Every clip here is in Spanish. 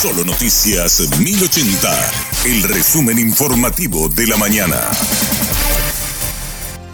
Solo Noticias 1080, el resumen informativo de la mañana.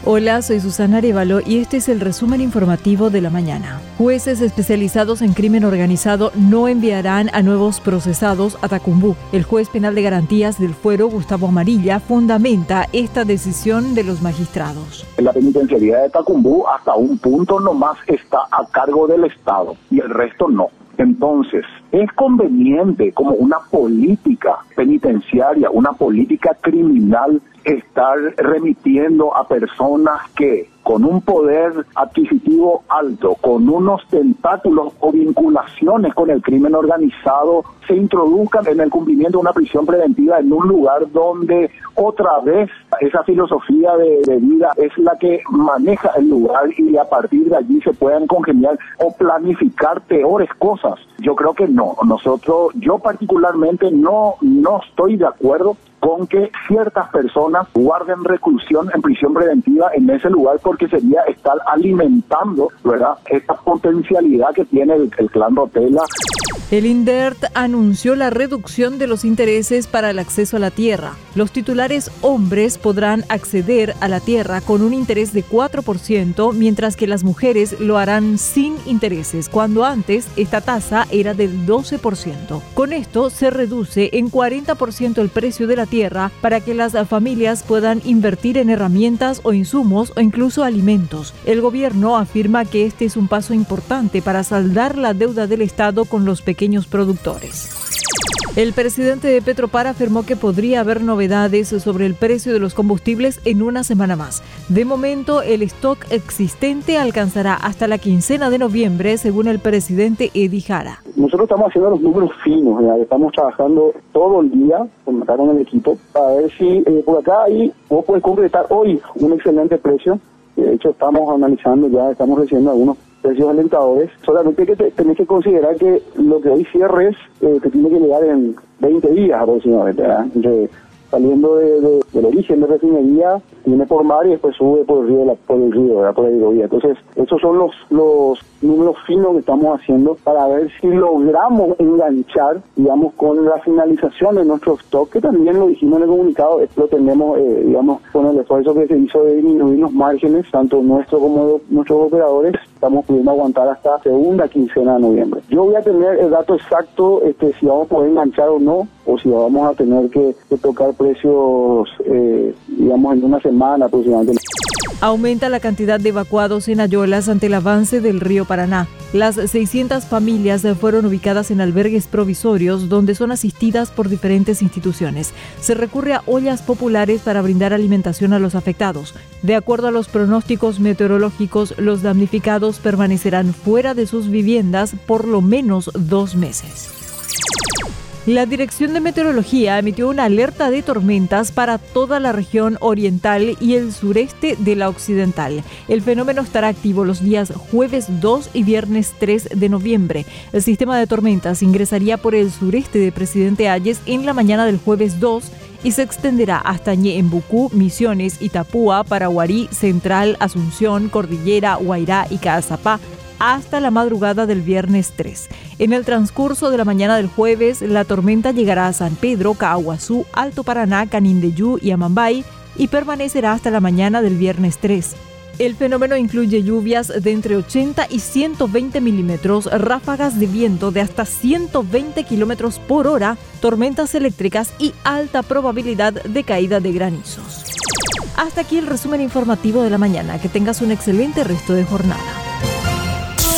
Hola, soy Susana Arevalo y este es el resumen informativo de la mañana. Jueces especializados en crimen organizado no enviarán a nuevos procesados a Tacumbú. El juez penal de garantías del fuero, Gustavo Amarilla, fundamenta esta decisión de los magistrados. La penitenciaría de Tacumbú hasta un punto nomás está a cargo del Estado y el resto no. Entonces, es conveniente como una política penitenciaria, una política criminal, estar remitiendo a personas que con un poder adquisitivo alto, con unos tentáculos o vinculaciones con el crimen organizado, se introduzcan en el cumplimiento de una prisión preventiva en un lugar donde otra vez esa filosofía de, vida es la que maneja el lugar y a partir de allí se puedan congeniar o planificar peores cosas. Yo creo que no. Nosotros, yo particularmente no, no estoy de acuerdo con que ciertas personas guarden reclusión en prisión preventiva en ese lugar porque sería estar alimentando, ¿verdad? Esta potencialidad que tiene el, el clan Rotela. El INDERT anunció la reducción de los intereses para el acceso a la tierra. Los titulares hombres podrán acceder a la tierra con un interés de 4%, mientras que las mujeres lo harán sin intereses, cuando antes esta tasa era del 12%. Con esto se reduce en 40% el precio de la tierra para que las familias puedan invertir en herramientas o insumos o incluso alimentos. El gobierno afirma que este es un paso importante para saldar la deuda del Estado con los pequeños productores. El presidente de Petropar afirmó que podría haber novedades sobre el precio de los combustibles en una semana más. De momento, el stock existente alcanzará hasta la quincena de noviembre, según el presidente Edi Jara. Nosotros estamos haciendo los números finos, estamos trabajando todo el día con el equipo para ver si eh, por acá ahí vos puedes concretar hoy un excelente precio. De hecho, estamos analizando ya, estamos recibiendo algunos precios alentadores. Solamente que tenés que considerar que lo que hoy cierres eh, te tiene que llegar en 20 días aproximadamente, ¿verdad? saliendo de, del origen de refinería, viene por mar y después sube por el río, por el río, ¿verdad? por la hidrovía. Entonces, esos son los, los números finos que estamos haciendo para ver si logramos enganchar, digamos, con la finalización de nuestro stock, que también lo dijimos en el comunicado, lo tenemos, eh, digamos, con el esfuerzo que se hizo de disminuir los márgenes, tanto nuestro como nuestros operadores, estamos pudiendo aguantar hasta segunda quincena de noviembre. Yo voy a tener el dato exacto, este, si vamos a poder enganchar o no, o si vamos a tener que, tocar precios, eh, digamos, en una semana aproximadamente. Aumenta la cantidad de evacuados en Ayolas ante el avance del río Paraná. Las 600 familias fueron ubicadas en albergues provisorios donde son asistidas por diferentes instituciones. Se recurre a ollas populares para brindar alimentación a los afectados. De acuerdo a los pronósticos meteorológicos, los damnificados permanecerán fuera de sus viviendas por lo menos dos meses. La Dirección de Meteorología emitió una alerta de tormentas para toda la región oriental y el sureste de la occidental. El fenómeno estará activo los días jueves 2 y viernes 3 de noviembre. El sistema de tormentas ingresaría por el sureste de Presidente Ayes en la mañana del jueves 2 y se extenderá hasta Ñeembucú, Misiones, Itapúa, Paraguarí, Central, Asunción, Cordillera, Guairá y Caazapá hasta la madrugada del viernes 3. En el transcurso de la mañana del jueves, la tormenta llegará a San Pedro, Caguazú, Alto Paraná, Canindeyú y Amambay y permanecerá hasta la mañana del viernes 3. El fenómeno incluye lluvias de entre 80 y 120 milímetros, ráfagas de viento de hasta 120 kilómetros por hora, tormentas eléctricas y alta probabilidad de caída de granizos. Hasta aquí el resumen informativo de la mañana. Que tengas un excelente resto de jornada.